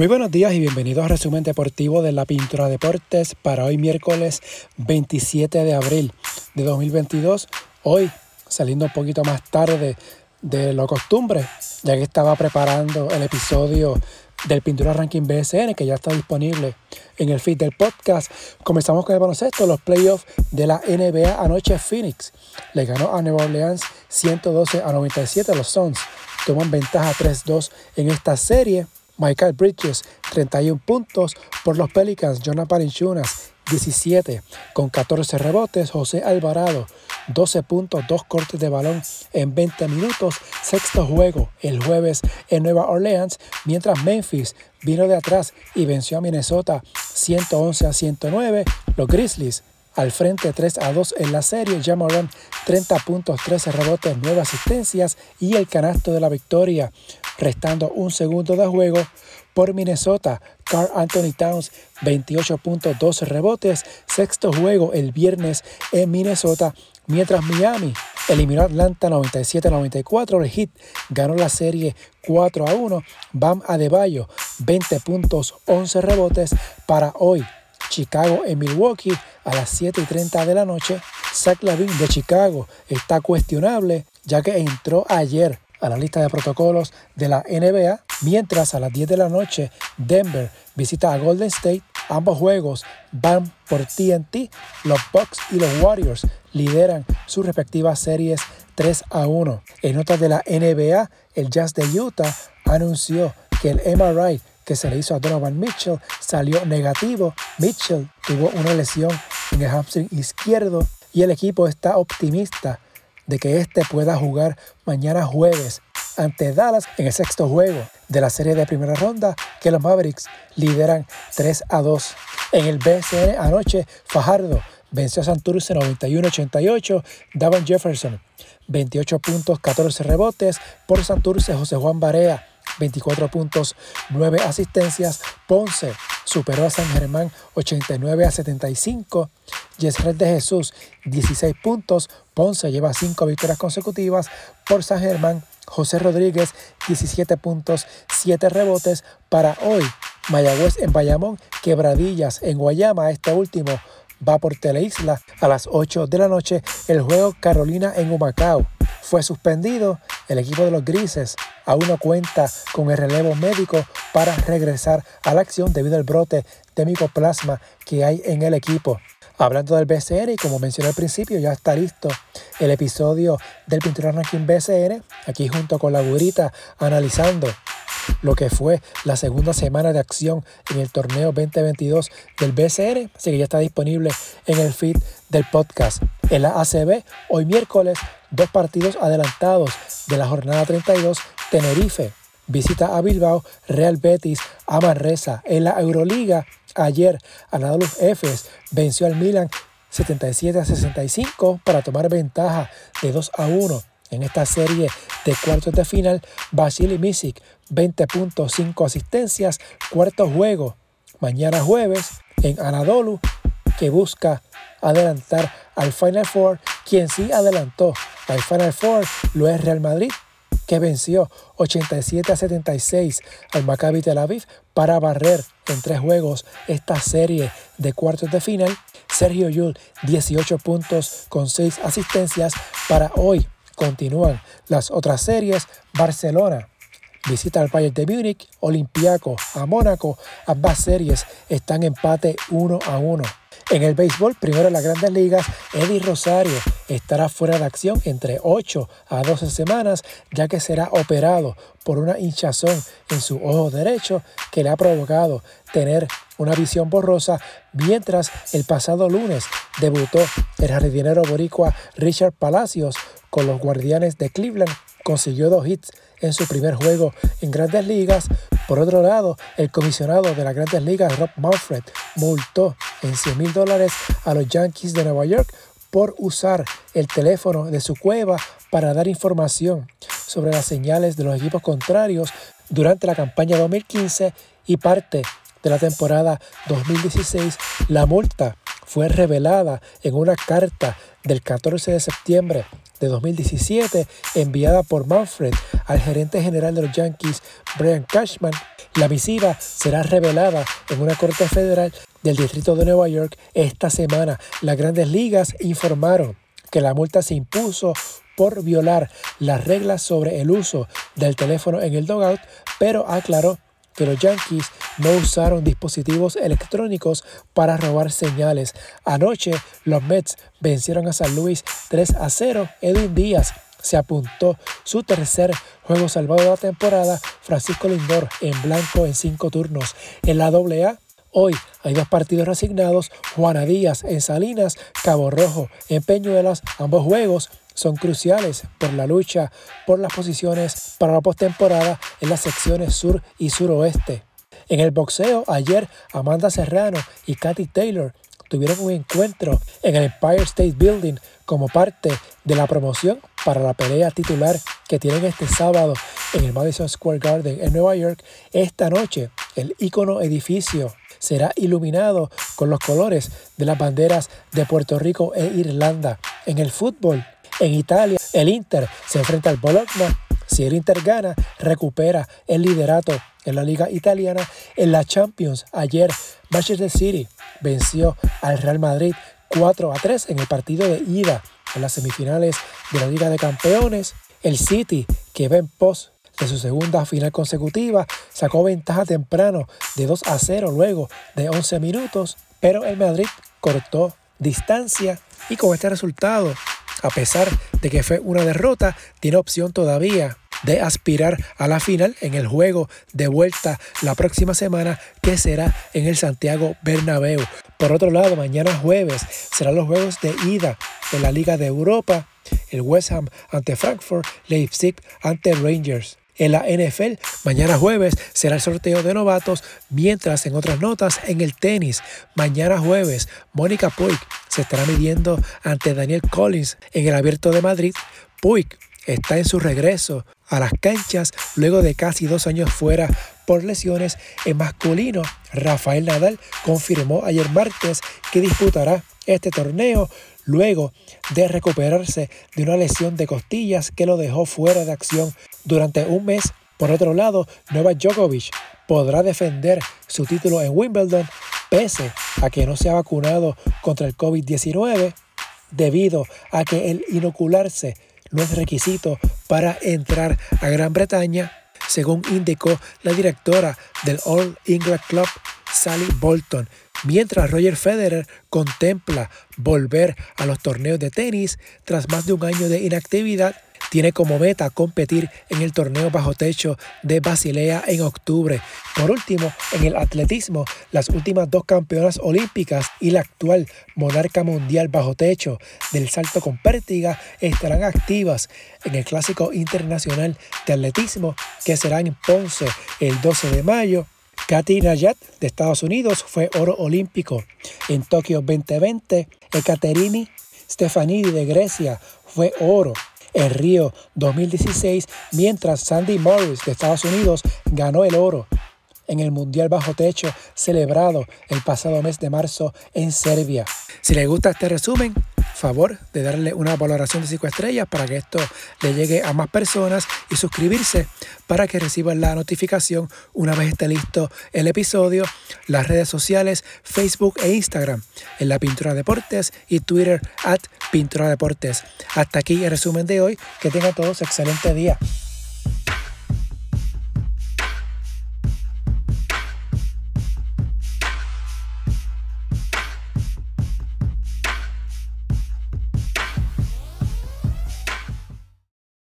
Muy buenos días y bienvenidos al resumen deportivo de la Pintura Deportes para hoy miércoles 27 de abril de 2022. Hoy saliendo un poquito más tarde de lo costumbre, ya que estaba preparando el episodio del Pintura Ranking BSN que ya está disponible en el feed del podcast. Comenzamos con el baloncesto, los playoffs de la NBA anoche Phoenix le ganó a Nueva Orleans 112 a 97 los Suns. Toman ventaja 3-2 en esta serie. Michael Bridges, 31 puntos por los Pelicans. Jonathan Inchunas, 17 con 14 rebotes. José Alvarado, 12 puntos, 2 cortes de balón en 20 minutos. Sexto juego el jueves en Nueva Orleans, mientras Memphis vino de atrás y venció a Minnesota 111 a 109. Los Grizzlies al frente 3 a 2 en la serie. Jamoran 30 puntos, 13 rebotes, 9 asistencias y el canasto de la victoria restando un segundo de juego por Minnesota. Carl Anthony Towns, 28.2 rebotes. Sexto juego el viernes en Minnesota, mientras Miami eliminó Atlanta 97-94. El Heat ganó la serie 4 a 1. Bam Adebayo, 20 puntos, 11 rebotes para hoy. Chicago en Milwaukee a las 7 y 30 de la noche. Zach Lavin de Chicago está cuestionable ya que entró ayer a la lista de protocolos de la NBA, mientras a las 10 de la noche Denver visita a Golden State. Ambos juegos van por TNT. Los Bucks y los Warriors lideran sus respectivas series 3 a 1. En notas de la NBA, el Jazz de Utah anunció que el MRI que se le hizo a Donovan Mitchell salió negativo. Mitchell tuvo una lesión en el hamstring izquierdo y el equipo está optimista de que éste pueda jugar mañana jueves ante Dallas en el sexto juego de la serie de primera ronda que los Mavericks lideran 3 a 2. En el BCN anoche, Fajardo venció a Santurce 91-88, Davon Jefferson 28 puntos, 14 rebotes, por Santurce José Juan Barea 24 puntos, 9 asistencias, Ponce superó a San Germán 89 a 75. Yesred de Jesús 16 puntos. Ponce lleva 5 victorias consecutivas por San Germán. José Rodríguez 17 puntos, 7 rebotes para hoy. Mayagüez en Bayamón, Quebradillas en Guayama, este último va por Teleisla a las 8 de la noche. El juego Carolina en Humacao fue suspendido. El equipo de los Grises aún no cuenta con el relevo médico para regresar a la acción debido al brote de micoplasma que hay en el equipo. Hablando del BCN, y como mencioné al principio, ya está listo el episodio del Pintura Ranking BCN, aquí junto con la gurita, analizando lo que fue la segunda semana de acción en el torneo 2022 del BCN, así que ya está disponible en el feed del podcast. En la ACB, hoy miércoles, dos partidos adelantados de la jornada 32, Tenerife visita a Bilbao, Real Betis, a. En la Euroliga, ayer Anadolu Efes venció al Milan 77 a 65 para tomar ventaja de 2 a 1 en esta serie de cuartos de final. Vasily Misic 20.5 asistencias, cuarto juego mañana jueves en Anadolu que busca adelantar al Final Four. Quien sí adelantó al Final Four lo es Real Madrid que venció 87 a 76 al Maccabi Tel Aviv para barrer en tres juegos esta serie de cuartos de final. Sergio Yul 18 puntos con 6 asistencias para hoy. Continúan las otras series. Barcelona visita al Bayern de Múnich, Olympiaco a Mónaco. Ambas series están empate 1 a 1. En el béisbol, primero en las grandes ligas, Eddie Rosario estará fuera de acción entre 8 a 12 semanas, ya que será operado por una hinchazón en su ojo derecho que le ha provocado tener una visión borrosa, mientras el pasado lunes debutó el jardinero boricua Richard Palacios con los Guardianes de Cleveland, consiguió dos hits en su primer juego en grandes ligas. Por otro lado, el comisionado de las grandes ligas, Rob Manfred, multó en 100 mil dólares a los Yankees de Nueva York por usar el teléfono de su cueva para dar información sobre las señales de los equipos contrarios durante la campaña 2015 y parte de la temporada 2016. La multa fue revelada en una carta del 14 de septiembre de 2017 enviada por Manfred al gerente general de los Yankees, Brian Cashman. La misiva será revelada en una corte federal del Distrito de Nueva York esta semana. Las grandes ligas informaron que la multa se impuso por violar las reglas sobre el uso del teléfono en el dogout, pero aclaró que los Yankees no usaron dispositivos electrónicos para robar señales. Anoche los Mets vencieron a San Luis 3 a 0. Edwin Díaz se apuntó su tercer juego salvado de la temporada. Francisco Lindor en blanco en cinco turnos. En la AA Hoy hay dos partidos resignados, Juana Díaz en Salinas, Cabo Rojo en Peñuelas, ambos juegos son cruciales por la lucha por las posiciones para la postemporada en las secciones sur y suroeste. En el boxeo, ayer Amanda Serrano y Katy Taylor tuvieron un encuentro en el Empire State Building como parte de la promoción para la pelea titular que tienen este sábado en el Madison Square Garden en Nueva York. Esta noche, el ícono edificio será iluminado con los colores de las banderas de Puerto Rico e Irlanda. En el fútbol, en Italia, el Inter se enfrenta al Bologna. Si el Inter gana, recupera el liderato en la liga italiana. En la Champions, ayer Manchester City venció al Real Madrid 4 a 3 en el partido de ida en las semifinales de la Liga de Campeones. El City, que va en pos de su segunda final consecutiva, sacó ventaja temprano de 2 a 0 luego de 11 minutos, pero el Madrid cortó distancia y con este resultado, a pesar de que fue una derrota, tiene opción todavía de aspirar a la final en el juego de vuelta la próxima semana que será en el Santiago Bernabéu. Por otro lado, mañana jueves serán los juegos de ida de la Liga de Europa, el West Ham ante Frankfurt, Leipzig ante Rangers en la NFL. Mañana jueves será el sorteo de novatos, mientras en otras notas en el tenis, mañana jueves, Mónica Puig se estará midiendo ante Daniel Collins en el Abierto de Madrid. Puig está en su regreso a las canchas luego de casi dos años fuera por lesiones. En masculino, Rafael Nadal confirmó ayer martes que disputará este torneo luego de recuperarse de una lesión de costillas que lo dejó fuera de acción durante un mes. Por otro lado, Novak Djokovic podrá defender su título en Wimbledon pese a que no se ha vacunado contra el COVID-19 debido a que el inocularse no es requisito para entrar a Gran Bretaña, según indicó la directora del All England Club, Sally Bolton, mientras Roger Federer contempla volver a los torneos de tenis tras más de un año de inactividad tiene como meta competir en el torneo bajo techo de Basilea en octubre. Por último, en el atletismo, las últimas dos campeonas olímpicas y la actual monarca mundial bajo techo del salto con pértiga estarán activas en el Clásico Internacional de Atletismo que será en Ponce el 12 de mayo Katy Nayat de Estados Unidos fue oro olímpico. En Tokio 2020, Ekaterini Stefanidi de Grecia fue oro en Río 2016, mientras Sandy Morris de Estados Unidos ganó el oro en el Mundial Bajo Techo celebrado el pasado mes de marzo en Serbia. Si les gusta este resumen, favor de darle una valoración de 5 estrellas para que esto le llegue a más personas y suscribirse para que reciban la notificación una vez esté listo el episodio, las redes sociales Facebook e Instagram en la Pintura Deportes y Twitter at Pintura Deportes. Hasta aquí el resumen de hoy, que tengan todos excelente día.